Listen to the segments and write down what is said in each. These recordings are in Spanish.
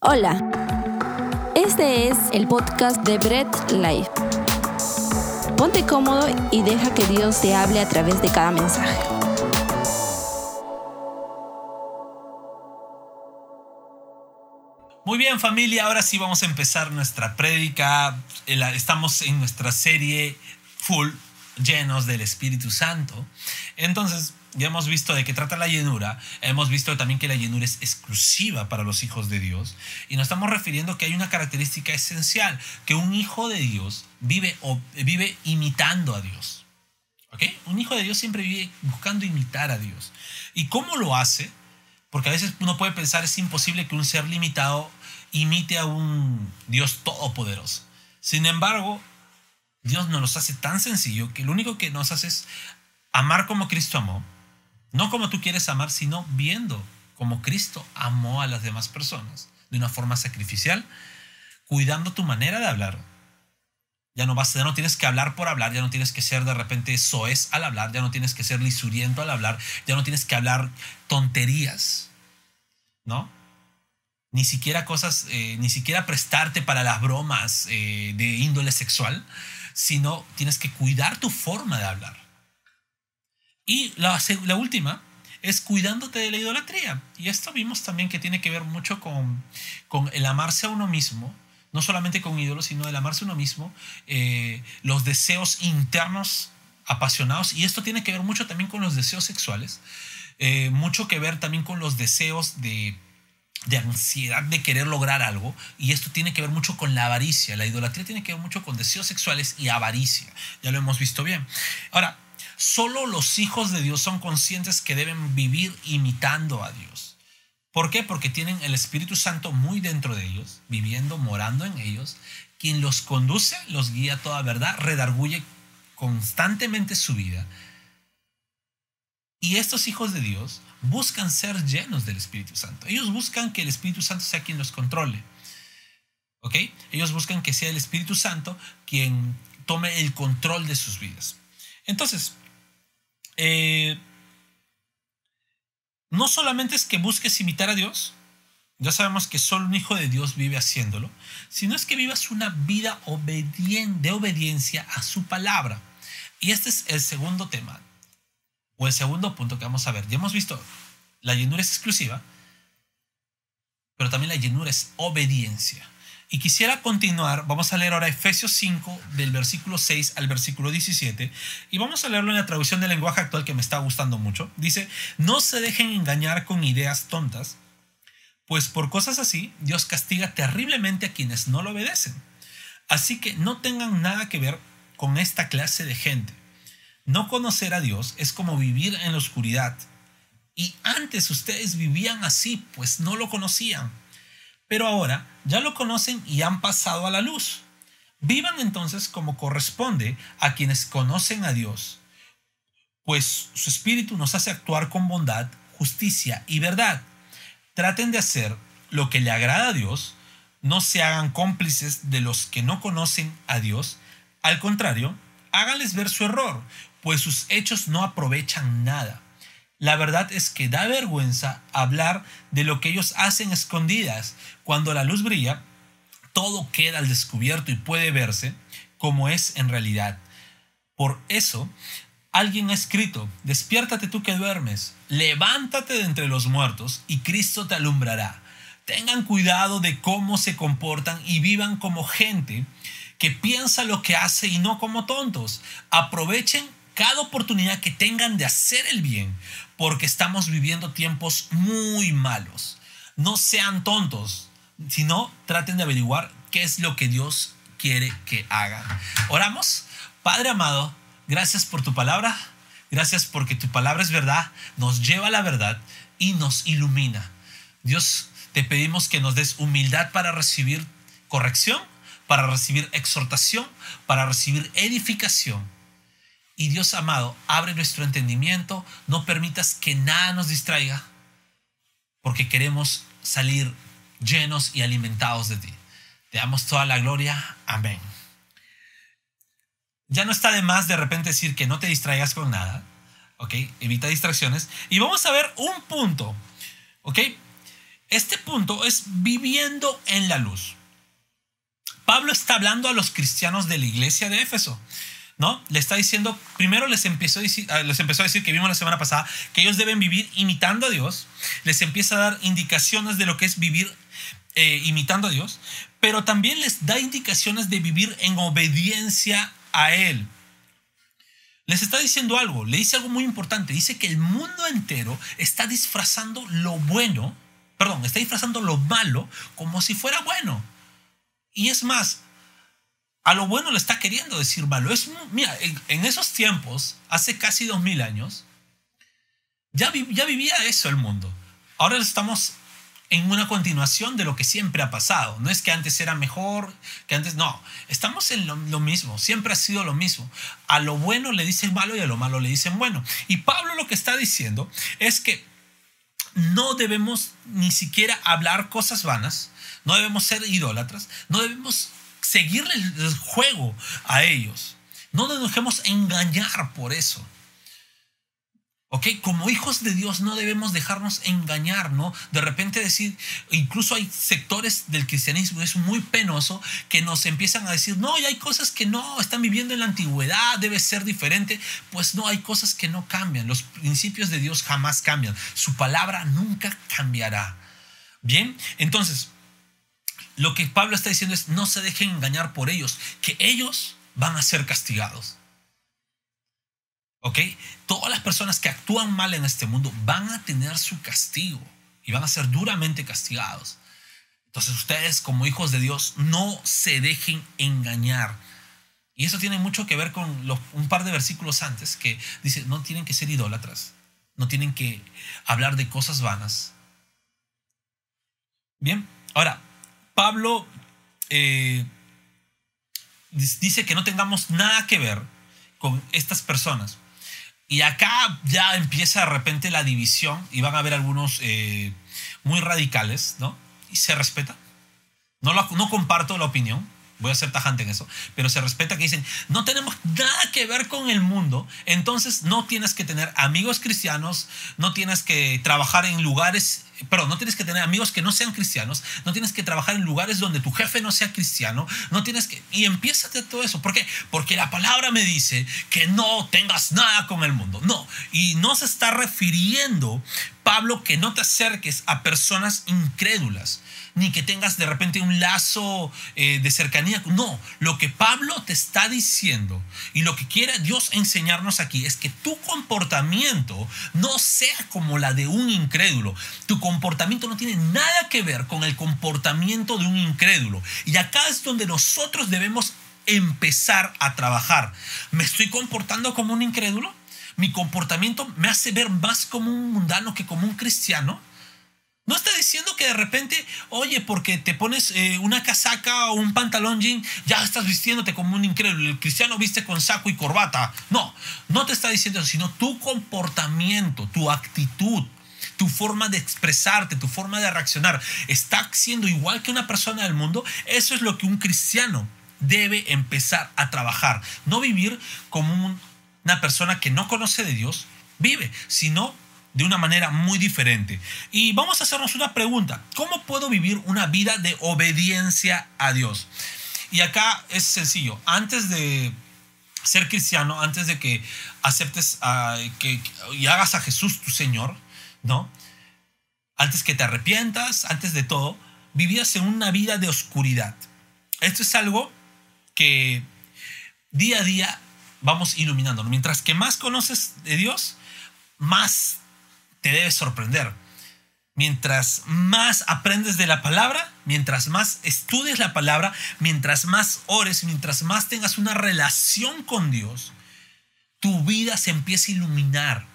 Hola, este es el podcast de Bread Life. Ponte cómodo y deja que Dios te hable a través de cada mensaje. Muy bien familia, ahora sí vamos a empezar nuestra prédica. Estamos en nuestra serie full llenos del Espíritu Santo. Entonces, ya hemos visto de qué trata la llenura, hemos visto también que la llenura es exclusiva para los hijos de Dios y nos estamos refiriendo que hay una característica esencial, que un hijo de Dios vive, o, vive imitando a Dios. ¿Ok? Un hijo de Dios siempre vive buscando imitar a Dios. ¿Y cómo lo hace? Porque a veces uno puede pensar es imposible que un ser limitado imite a un Dios todopoderoso. Sin embargo, Dios nos los hace tan sencillo que lo único que nos hace es amar como Cristo amó, no como tú quieres amar, sino viendo como Cristo amó a las demás personas de una forma sacrificial, cuidando tu manera de hablar. Ya no, vas, ya no tienes que hablar por hablar, ya no tienes que ser de repente soez al hablar, ya no tienes que ser lisuriento al hablar, ya no tienes que hablar tonterías, ¿no? Ni siquiera cosas, eh, ni siquiera prestarte para las bromas eh, de índole sexual, sino tienes que cuidar tu forma de hablar. Y la, la última es cuidándote de la idolatría. Y esto vimos también que tiene que ver mucho con, con el amarse a uno mismo, no solamente con ídolos, sino el amarse a uno mismo, eh, los deseos internos apasionados, y esto tiene que ver mucho también con los deseos sexuales, eh, mucho que ver también con los deseos de, de ansiedad de querer lograr algo, y esto tiene que ver mucho con la avaricia, la idolatría tiene que ver mucho con deseos sexuales y avaricia, ya lo hemos visto bien. Ahora, Solo los hijos de Dios son conscientes que deben vivir imitando a Dios. ¿Por qué? Porque tienen el Espíritu Santo muy dentro de ellos, viviendo, morando en ellos, quien los conduce, los guía toda verdad, redarguye constantemente su vida. Y estos hijos de Dios buscan ser llenos del Espíritu Santo. Ellos buscan que el Espíritu Santo sea quien los controle. ¿Ok? Ellos buscan que sea el Espíritu Santo quien tome el control de sus vidas. Entonces, eh, no solamente es que busques imitar a Dios, ya sabemos que solo un hijo de Dios vive haciéndolo, sino es que vivas una vida de obediencia a su palabra. Y este es el segundo tema, o el segundo punto que vamos a ver. Ya hemos visto, la llenura es exclusiva, pero también la llenura es obediencia. Y quisiera continuar, vamos a leer ahora Efesios 5 del versículo 6 al versículo 17 y vamos a leerlo en la traducción del lenguaje actual que me está gustando mucho. Dice, no se dejen engañar con ideas tontas, pues por cosas así Dios castiga terriblemente a quienes no lo obedecen. Así que no tengan nada que ver con esta clase de gente. No conocer a Dios es como vivir en la oscuridad. Y antes ustedes vivían así, pues no lo conocían pero ahora ya lo conocen y han pasado a la luz. Vivan entonces como corresponde a quienes conocen a Dios, pues su espíritu nos hace actuar con bondad, justicia y verdad. Traten de hacer lo que le agrada a Dios, no se hagan cómplices de los que no conocen a Dios, al contrario, háganles ver su error, pues sus hechos no aprovechan nada. La verdad es que da vergüenza hablar de lo que ellos hacen escondidas. Cuando la luz brilla, todo queda al descubierto y puede verse como es en realidad. Por eso, alguien ha escrito, despiértate tú que duermes, levántate de entre los muertos y Cristo te alumbrará. Tengan cuidado de cómo se comportan y vivan como gente que piensa lo que hace y no como tontos. Aprovechen cada oportunidad que tengan de hacer el bien, porque estamos viviendo tiempos muy malos. No sean tontos, sino traten de averiguar qué es lo que Dios quiere que hagan. Oramos. Padre amado, gracias por tu palabra. Gracias porque tu palabra es verdad, nos lleva a la verdad y nos ilumina. Dios, te pedimos que nos des humildad para recibir corrección, para recibir exhortación, para recibir edificación y Dios amado, abre nuestro entendimiento, no permitas que nada nos distraiga, porque queremos salir llenos y alimentados de ti. Te damos toda la gloria. Amén. Ya no está de más de repente decir que no te distraigas con nada. ¿Ok? Evita distracciones. Y vamos a ver un punto. ¿Ok? Este punto es viviendo en la luz. Pablo está hablando a los cristianos de la iglesia de Éfeso. ¿No? Le está diciendo, primero les empezó, a decir, ah, les empezó a decir que vimos la semana pasada, que ellos deben vivir imitando a Dios, les empieza a dar indicaciones de lo que es vivir eh, imitando a Dios, pero también les da indicaciones de vivir en obediencia a Él. Les está diciendo algo, le dice algo muy importante, dice que el mundo entero está disfrazando lo bueno, perdón, está disfrazando lo malo como si fuera bueno. Y es más, a lo bueno le está queriendo decir malo. Es, mira, en, esos tiempos, hace casi dos mil años, ya, vivía eso el mundo. Ahora estamos en una continuación de lo que siempre ha pasado. No es que antes era mejor, que antes no. Estamos en lo, mismo, siempre ha sido lo mismo. A lo bueno le dicen malo y a lo malo le dicen bueno. Y Pablo lo que está diciendo es que no debemos ni siquiera hablar cosas vanas, no debemos ser idólatras, no debemos seguirle el juego a ellos. No nos dejemos engañar por eso. ¿Ok? Como hijos de Dios no debemos dejarnos engañar, ¿no? De repente decir, incluso hay sectores del cristianismo, es muy penoso, que nos empiezan a decir, no, y hay cosas que no, están viviendo en la antigüedad, debe ser diferente. Pues no, hay cosas que no cambian. Los principios de Dios jamás cambian. Su palabra nunca cambiará. Bien, entonces, lo que Pablo está diciendo es, no se dejen engañar por ellos, que ellos van a ser castigados. ¿Ok? Todas las personas que actúan mal en este mundo van a tener su castigo y van a ser duramente castigados. Entonces ustedes como hijos de Dios no se dejen engañar. Y eso tiene mucho que ver con un par de versículos antes que dice, no tienen que ser idólatras, no tienen que hablar de cosas vanas. Bien, ahora, Pablo eh, dice que no tengamos nada que ver con estas personas. Y acá ya empieza de repente la división y van a haber algunos eh, muy radicales, ¿no? Y se respeta. No, no comparto la opinión, voy a ser tajante en eso, pero se respeta que dicen, no tenemos nada que ver con el mundo, entonces no tienes que tener amigos cristianos, no tienes que trabajar en lugares, pero no tienes que tener amigos que no sean cristianos, no tienes que trabajar en lugares donde tu jefe no sea cristiano, no tienes que, y empieza todo eso, ¿por qué? Porque la palabra me dice que no tengas nada con el mundo, no, y no se está refiriendo Pablo que no te acerques a personas incrédulas ni que tengas de repente un lazo eh, de cercanía. No, lo que Pablo te está diciendo y lo que quiere Dios enseñarnos aquí es que tu comportamiento no sea como la de un incrédulo. Tu comportamiento no tiene nada que ver con el comportamiento de un incrédulo. Y acá es donde nosotros debemos empezar a trabajar. ¿Me estoy comportando como un incrédulo? ¿Mi comportamiento me hace ver más como un mundano que como un cristiano? No está diciendo que de repente, oye, porque te pones eh, una casaca o un pantalón jean, ya estás vistiéndote como un increíble. El cristiano viste con saco y corbata. No, no te está diciendo eso, sino tu comportamiento, tu actitud, tu forma de expresarte, tu forma de reaccionar, está siendo igual que una persona del mundo. Eso es lo que un cristiano debe empezar a trabajar. No vivir como una persona que no conoce de Dios, vive, sino de una manera muy diferente. Y vamos a hacernos una pregunta. ¿Cómo puedo vivir una vida de obediencia a Dios? Y acá es sencillo. Antes de ser cristiano, antes de que aceptes que, y hagas a Jesús tu Señor, ¿no? Antes que te arrepientas, antes de todo, vivías en una vida de oscuridad. Esto es algo que día a día vamos iluminando. Mientras que más conoces de Dios, más te debe sorprender. Mientras más aprendes de la palabra, mientras más estudies la palabra, mientras más ores, mientras más tengas una relación con Dios, tu vida se empieza a iluminar.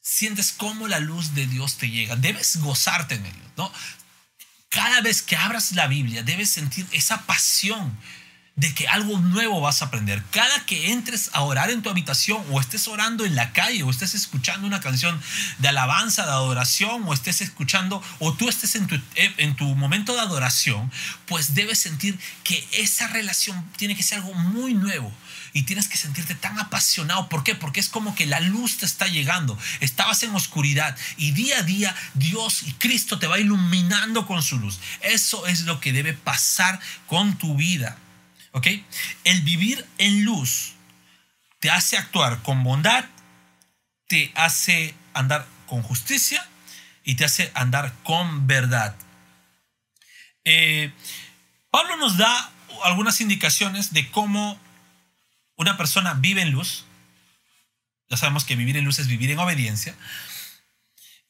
Sientes cómo la luz de Dios te llega. Debes gozarte en ello, ¿no? Cada vez que abras la Biblia, debes sentir esa pasión de que algo nuevo vas a aprender. Cada que entres a orar en tu habitación o estés orando en la calle o estés escuchando una canción de alabanza, de adoración o estés escuchando o tú estés en tu, en tu momento de adoración, pues debes sentir que esa relación tiene que ser algo muy nuevo. y tienes que sentirte tan apasionado. ¿Por qué? Porque es como que la luz te está llegando. Estabas en oscuridad y día a día Dios y Cristo te va iluminando con su luz. Eso es lo que debe pasar con tu vida. ¿Ok? El vivir en luz te hace actuar con bondad, te hace andar con justicia y te hace andar con verdad. Eh, Pablo nos da algunas indicaciones de cómo una persona vive en luz. Ya sabemos que vivir en luz es vivir en obediencia.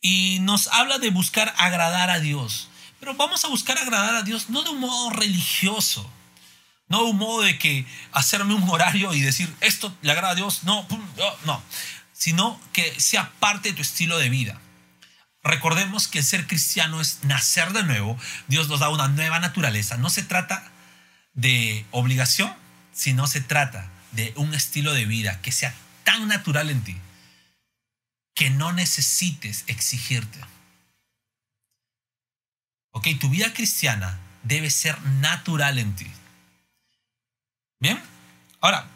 Y nos habla de buscar agradar a Dios. Pero vamos a buscar agradar a Dios no de un modo religioso. No un modo de que hacerme un horario y decir esto le agrada a Dios. No, no, no. Sino que sea parte de tu estilo de vida. Recordemos que el ser cristiano es nacer de nuevo. Dios nos da una nueva naturaleza. No se trata de obligación, sino se trata de un estilo de vida que sea tan natural en ti que no necesites exigirte. Ok, tu vida cristiana debe ser natural en ti. Bien, ahora,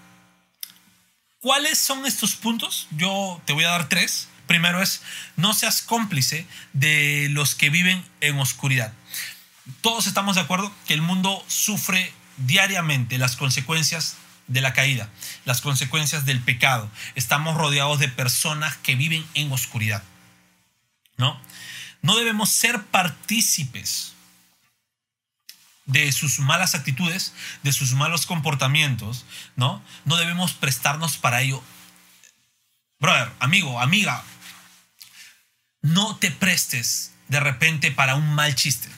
¿cuáles son estos puntos? Yo te voy a dar tres. Primero es, no seas cómplice de los que viven en oscuridad. Todos estamos de acuerdo que el mundo sufre diariamente las consecuencias de la caída, las consecuencias del pecado. Estamos rodeados de personas que viven en oscuridad. ¿No? No debemos ser partícipes de sus malas actitudes, de sus malos comportamientos, ¿no? No debemos prestarnos para ello. Brother, amigo, amiga, no te prestes de repente para un mal chiste.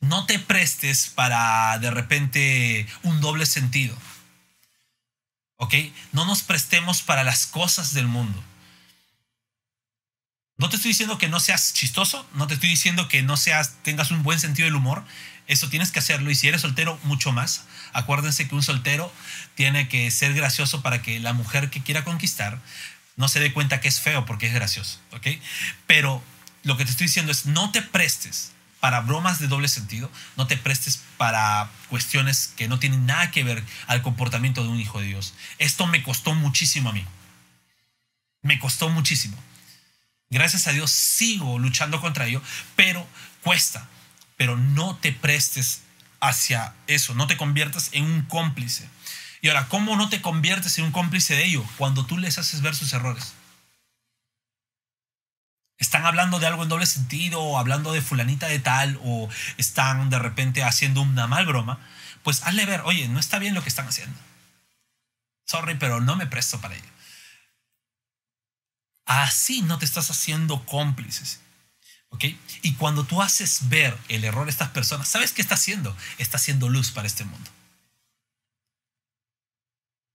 No te prestes para de repente un doble sentido. ¿Ok? No nos prestemos para las cosas del mundo. No te estoy diciendo que no seas chistoso, no te estoy diciendo que no seas, tengas un buen sentido del humor. Eso tienes que hacerlo. Y si eres soltero, mucho más. Acuérdense que un soltero tiene que ser gracioso para que la mujer que quiera conquistar no se dé cuenta que es feo porque es gracioso, ¿ok? Pero lo que te estoy diciendo es no te prestes para bromas de doble sentido, no te prestes para cuestiones que no tienen nada que ver al comportamiento de un hijo de Dios. Esto me costó muchísimo a mí. Me costó muchísimo. Gracias a Dios sigo luchando contra ello, pero cuesta. Pero no te prestes hacia eso, no te conviertas en un cómplice. Y ahora, ¿cómo no te conviertes en un cómplice de ello cuando tú les haces ver sus errores? Están hablando de algo en doble sentido, o hablando de fulanita de tal, o están de repente haciendo una mal broma, pues hazle ver, oye, no está bien lo que están haciendo. Sorry, pero no me presto para ello. Así no te estás haciendo cómplices. ¿Ok? Y cuando tú haces ver el error a estas personas, ¿sabes qué está haciendo? Está haciendo luz para este mundo.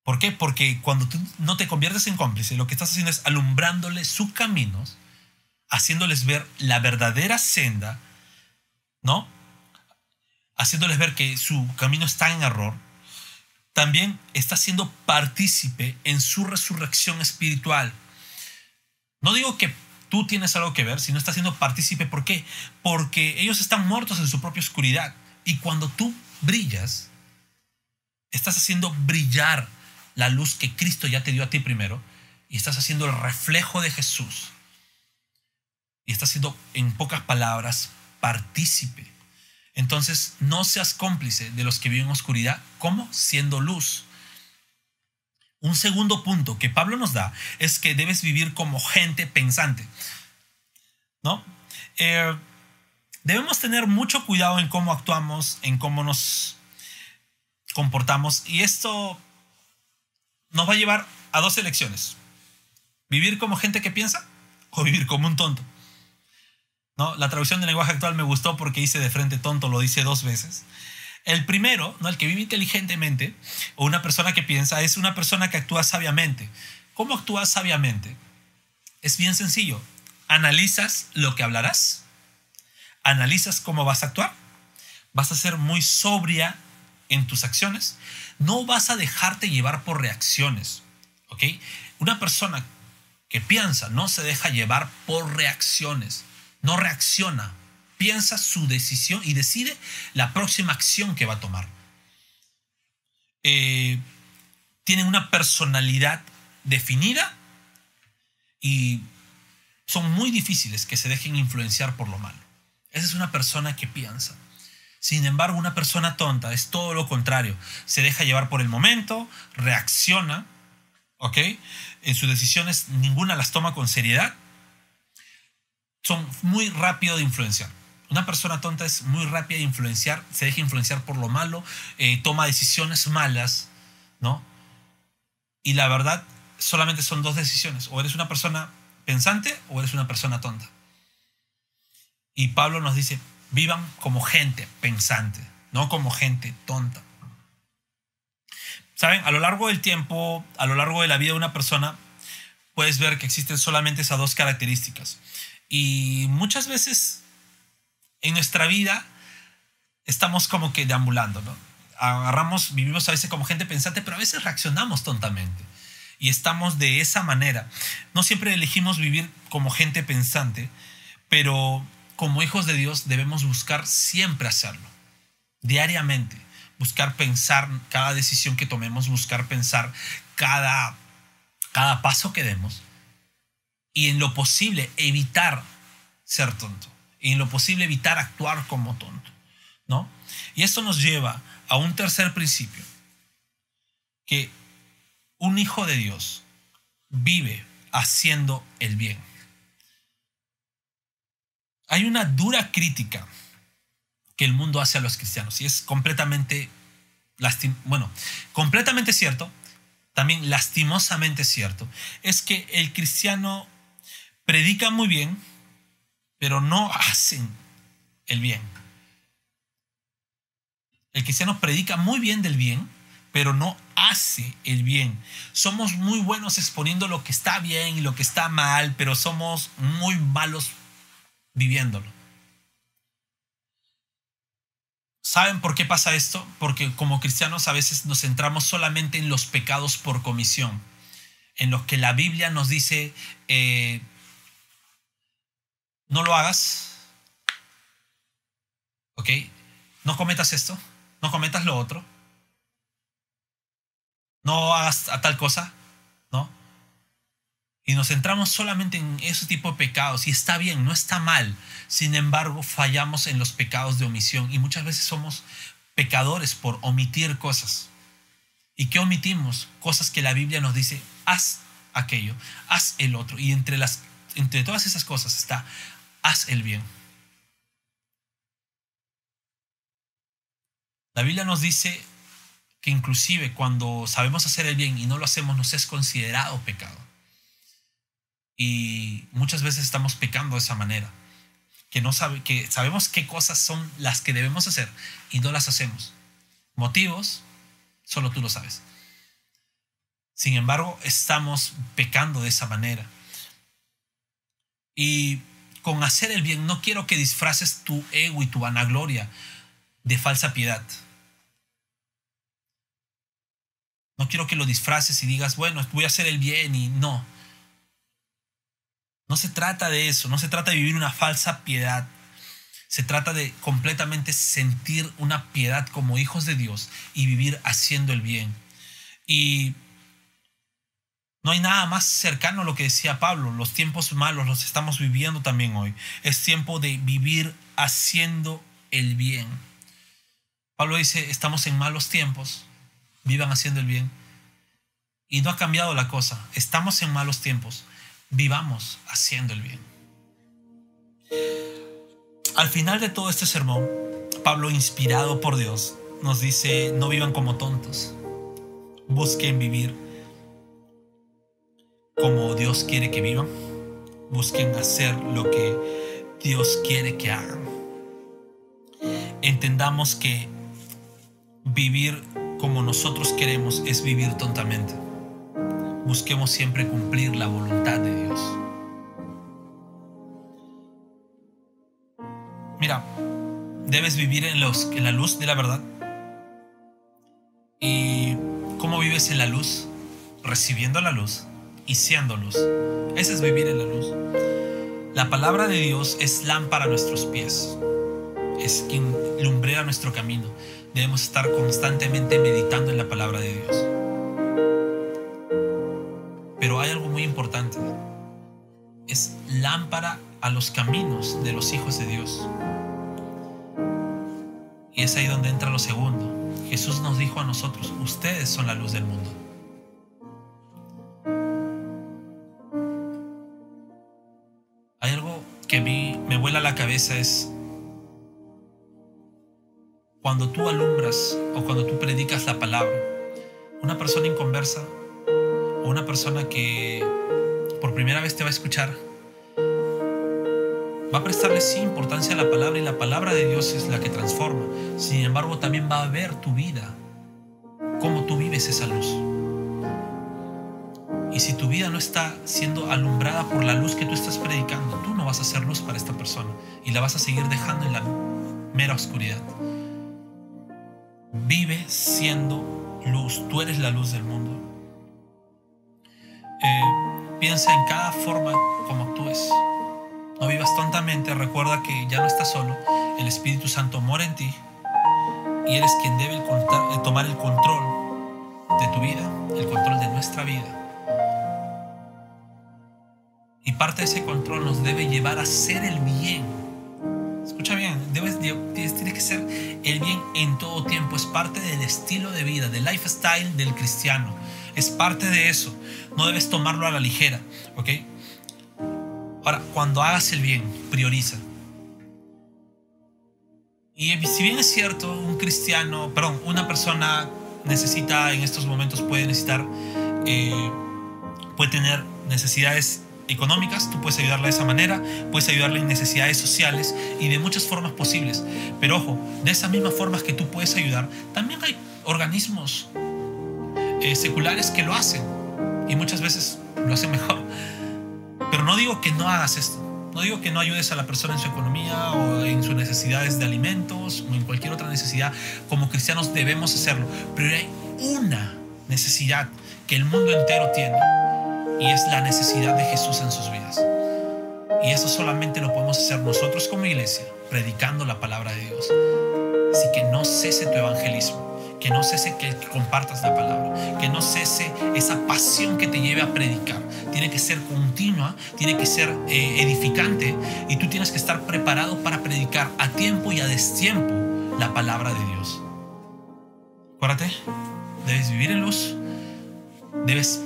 ¿Por qué? Porque cuando tú no te conviertes en cómplice, lo que estás haciendo es alumbrándoles sus caminos, haciéndoles ver la verdadera senda, ¿no? Haciéndoles ver que su camino está en error. También está siendo partícipe en su resurrección espiritual. No digo que tú tienes algo que ver, sino está siendo partícipe. ¿Por qué? Porque ellos están muertos en su propia oscuridad. Y cuando tú brillas, estás haciendo brillar la luz que Cristo ya te dio a ti primero y estás haciendo el reflejo de Jesús. Y estás siendo, en pocas palabras, partícipe. Entonces, no seas cómplice de los que viven en oscuridad. ¿Cómo? Siendo luz. Un segundo punto que Pablo nos da es que debes vivir como gente pensante. ¿No? Eh, debemos tener mucho cuidado en cómo actuamos, en cómo nos comportamos. Y esto nos va a llevar a dos elecciones. Vivir como gente que piensa o vivir como un tonto. ¿No? La traducción del lenguaje actual me gustó porque dice de frente tonto, lo dice dos veces. El primero, ¿no? el que vive inteligentemente, o una persona que piensa, es una persona que actúa sabiamente. ¿Cómo actúas sabiamente? Es bien sencillo. Analizas lo que hablarás, analizas cómo vas a actuar, vas a ser muy sobria en tus acciones, no vas a dejarte llevar por reacciones. ¿Ok? Una persona que piensa no se deja llevar por reacciones. No reacciona. Piensa su decisión y decide la próxima acción que va a tomar. Eh, tienen una personalidad definida y son muy difíciles que se dejen influenciar por lo malo. Esa es una persona que piensa. Sin embargo, una persona tonta es todo lo contrario. Se deja llevar por el momento, reacciona, ¿ok? En sus decisiones ninguna las toma con seriedad. Son muy rápido de influenciar. Una persona tonta es muy rápida de influenciar, se deja influenciar por lo malo, eh, toma decisiones malas, ¿no? Y la verdad, solamente son dos decisiones. O eres una persona pensante o eres una persona tonta. Y Pablo nos dice, vivan como gente pensante, no como gente tonta. Saben, a lo largo del tiempo, a lo largo de la vida de una persona, puedes ver que existen solamente esas dos características. Y muchas veces en nuestra vida estamos como que deambulando, ¿no? Agarramos, vivimos a veces como gente pensante, pero a veces reaccionamos tontamente. Y estamos de esa manera. No siempre elegimos vivir como gente pensante, pero como hijos de Dios debemos buscar siempre hacerlo, diariamente, buscar pensar cada decisión que tomemos, buscar pensar cada, cada paso que demos y en lo posible evitar ser tonto y en lo posible evitar actuar como tonto, ¿no? Y esto nos lleva a un tercer principio, que un hijo de Dios vive haciendo el bien hay una dura crítica que el mundo hace a los cristianos y es completamente, bueno, completamente cierto, también lastimosamente cierto, es que el cristiano predica muy bien, pero no hacen el bien. El cristiano predica muy bien del bien, pero no hace el bien. Somos muy buenos exponiendo lo que está bien y lo que está mal, pero somos muy malos viviéndolo. ¿Saben por qué pasa esto? Porque como cristianos a veces nos centramos solamente en los pecados por comisión, en los que la Biblia nos dice, eh, no lo hagas, ¿ok? No cometas esto, no cometas lo otro, no hagas a tal cosa, ¿no? y nos centramos solamente en ese tipo de pecados, y está bien, no está mal. Sin embargo, fallamos en los pecados de omisión y muchas veces somos pecadores por omitir cosas. ¿Y qué omitimos? Cosas que la Biblia nos dice, haz aquello, haz el otro. Y entre, las, entre todas esas cosas está, haz el bien. La Biblia nos dice que inclusive cuando sabemos hacer el bien y no lo hacemos, nos es considerado pecado. Y muchas veces estamos pecando de esa manera, que, no sabe, que sabemos qué cosas son las que debemos hacer y no las hacemos. Motivos, solo tú lo sabes. Sin embargo, estamos pecando de esa manera. Y con hacer el bien, no quiero que disfraces tu ego y tu vanagloria de falsa piedad. No quiero que lo disfraces y digas, bueno, voy a hacer el bien y no. No se trata de eso, no se trata de vivir una falsa piedad. Se trata de completamente sentir una piedad como hijos de Dios y vivir haciendo el bien. Y no hay nada más cercano a lo que decía Pablo. Los tiempos malos los estamos viviendo también hoy. Es tiempo de vivir haciendo el bien. Pablo dice, estamos en malos tiempos, vivan haciendo el bien. Y no ha cambiado la cosa. Estamos en malos tiempos, vivamos haciendo el bien. Al final de todo este sermón, Pablo, inspirado por Dios, nos dice, no vivan como tontos, busquen vivir como Dios quiere que vivan, busquen hacer lo que Dios quiere que hagan. Entendamos que vivir como nosotros queremos es vivir tontamente busquemos siempre cumplir la voluntad de Dios. Mira, debes vivir en, la luz de la verdad. ¿Y cómo vives en la luz? Recibiendo la luz y. Ese es vivir en la luz. La palabra de Dios es lámpara a nuestros pies, es quien lumbrera nuestro camino. Debemos estar constantemente meditando en la palabra de Dios. Pero hay algo muy importante. Es lámpara a los caminos de los hijos de Dios. Y es ahí donde entra lo segundo. Jesús nos dijo a nosotros, ustedes son la luz del mundo. Que a mí me vuela la cabeza es cuando tú alumbras o cuando tú predicas la palabra, una persona inconversa o una persona que por primera vez te va a escuchar, va a prestarle sí importancia a la palabra y la palabra de Dios es la que transforma. Sin embargo, también va a ver tu vida, cómo tú vives esa luz. Y si tu vida no está siendo alumbrada por la luz que tú estás predicando, vas a ser luz para esta persona y la vas a seguir dejando en la mera oscuridad. Vive siendo luz, tú eres la luz del mundo. Eh, piensa en cada forma como actúes. No vivas tontamente, recuerda que ya no estás solo, el Espíritu Santo mora en ti y eres quien debe tomar el control de tu vida, el control de nuestra vida. Y parte de ese control nos debe llevar a hacer el bien. Escucha bien, debes, tiene que ser el bien en todo tiempo. Es parte del estilo de vida, del lifestyle del cristiano. Es parte de eso. No debes tomarlo a la ligera, ¿ok? Ahora, cuando hagas el bien, prioriza. Y si bien es cierto, un cristiano, perdón, una persona necesita en estos momentos, puede necesitar, eh, puede tener necesidades económicas, tú puedes ayudarle de esa manera, puedes ayudarle en necesidades sociales y de muchas formas posibles. Pero ojo, de esas mismas formas que tú puedes ayudar, también hay organismos eh, seculares que lo hacen y muchas veces lo hacen mejor. Pero no digo que no hagas esto. No digo que no ayudes a la persona en su economía o en sus necesidades de alimentos o en cualquier otra necesidad. Como cristianos debemos hacerlo. Pero hay una necesidad que el mundo entero tiene y es la necesidad de Jesús en sus vidas. Y eso solamente lo podemos hacer nosotros como iglesia, predicando la palabra de Dios. Así que no cese tu evangelismo que no cese que compartas la palabra, que no cese esa pasión que te lleve a predicar. Tiene que ser continua, tiene que ser eh, edificante y tú tienes que estar preparado para predicar a tiempo y a destiempo la palabra de Dios. Acuérdate, debes vivir en luz, debes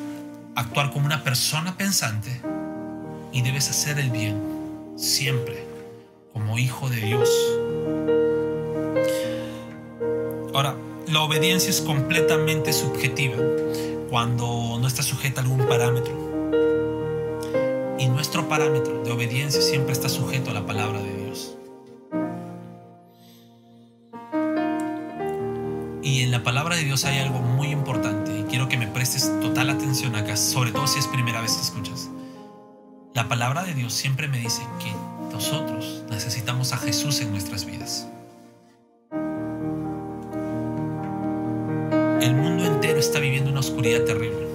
actuar como una persona pensante y debes hacer el bien siempre como hijo de Dios. Ahora, la obediencia es completamente subjetiva cuando no está sujeta a algún parámetro. Y nuestro parámetro de obediencia siempre está sujeto a la palabra de Dios. Y en la palabra de Dios hay algo muy importante quiero que me prestes total atención acá, sobre todo si es primera vez que escuchas. La palabra de Dios siempre me dice que nosotros necesitamos a Jesús en nuestras vidas. el mundo entero está viviendo una oscuridad terrible.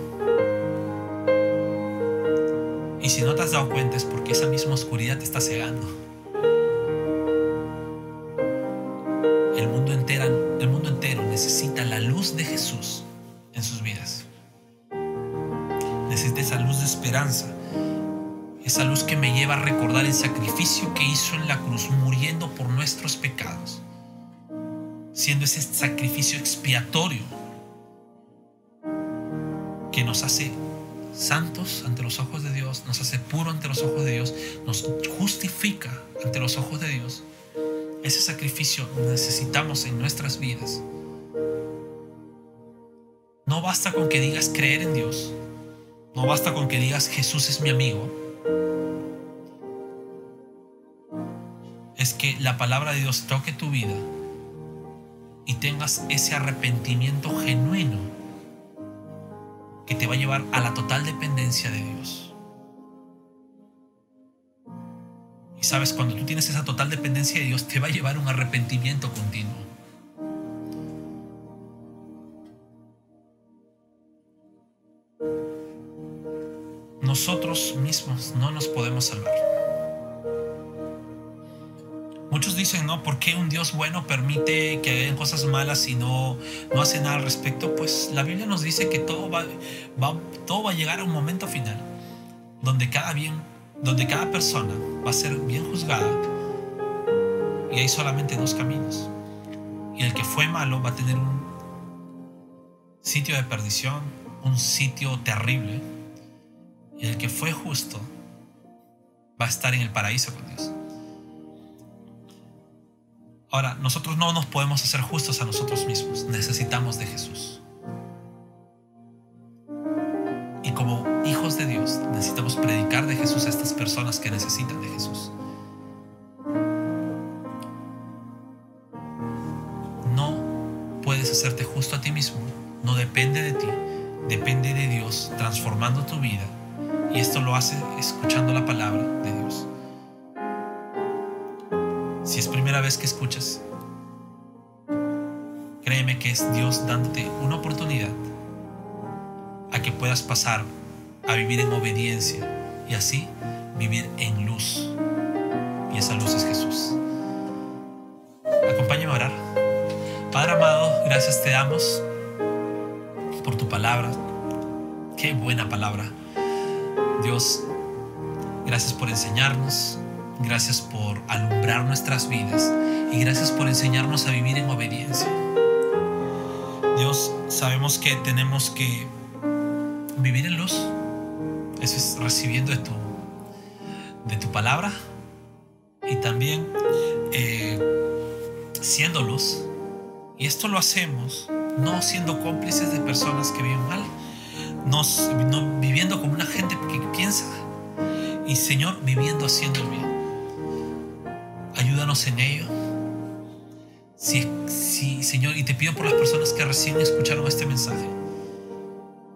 Y si no te has dado cuenta es porque esa misma oscuridad te está cegando. El mundo, entero, el mundo entero necesita la luz de Jesús esperanza. Esa luz que me lleva a recordar el sacrificio que hizo en la cruz, muriendo por nuestros pecados. Siendo ese sacrificio expiatorio que nos hace santos ante los ojos de Dios, nos hace puro ante los ojos de Dios, nos justifica ante los ojos de Dios. Ese sacrificio necesitamos en nuestras vidas. No basta con que digas creer en Dios. No basta con que digas Jesús es mi amigo. Es que la palabra de Dios toque tu vida y tengas ese arrepentimiento genuino que te va a llevar a la total dependencia de Dios. Y sabes, cuando tú tienes esa total dependencia de Dios, te va a llevar un arrepentimiento continuo. Mismos no nos podemos salvar. Muchos dicen, ¿no? ¿Por qué un Dios bueno permite que hagan cosas malas y no, no hace nada al respecto? Pues la Biblia nos dice que todo va, va, todo va a llegar a un momento final donde cada bien donde cada persona va a ser bien juzgada y hay solamente dos caminos. Y el que fue malo va a tener un sitio de perdición, un sitio terrible. Y el que fue justo va a estar en el paraíso con Dios. Ahora, nosotros no nos podemos hacer justos a nosotros mismos, necesitamos de Jesús. Y como hijos de Dios, necesitamos predicar de Jesús a estas personas que necesitan de Jesús. No puedes hacerte justo a ti mismo, no depende de ti, depende de Dios transformando tu vida. Y esto lo hace escuchando la palabra de Dios. Si es primera vez que escuchas, créeme que es Dios dándote una oportunidad a que puedas pasar a vivir en obediencia y así vivir en luz. Y esa luz es Jesús. Acompáñame a orar. Padre amado, gracias te damos por tu palabra. Qué buena palabra. Dios, gracias por enseñarnos, Gracias por alumbrar nuestras vidas y gracias por enseñarnos a vivir en obediencia. Dios, sabemos que tenemos que vivir en luz. Eso es recibiendo de tu, de tu palabra y también eh, siendo luz. Y esto lo hacemos no siendo cómplices de personas que viven mal, no, no viviendo como una gente que piensa y Señor viviendo haciendo el bien ayúdanos en ello. Sí, sí, Señor, y te pido por las personas que recién escucharon este mensaje.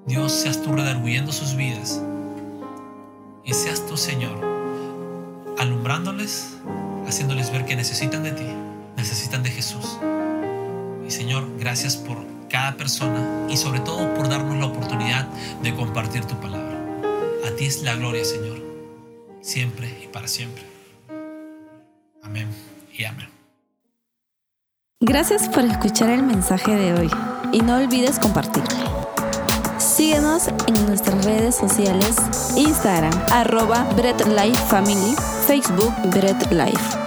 Dios, seas tú redarguyendo sus vidas. Y seas tú, Señor, alumbrándoles, haciéndoles ver que necesitan de ti, necesitan de Jesús. Y Señor, gracias por cada persona y sobre todo por darnos la oportunidad de compartir tu palabra. A ti es la gloria, Señor, siempre y para siempre. Amén y amén. Gracias por escuchar el mensaje de hoy y no olvides compartirlo. Síguenos en nuestras redes sociales, Instagram, arroba Bread Life Family, Facebook Bread Life.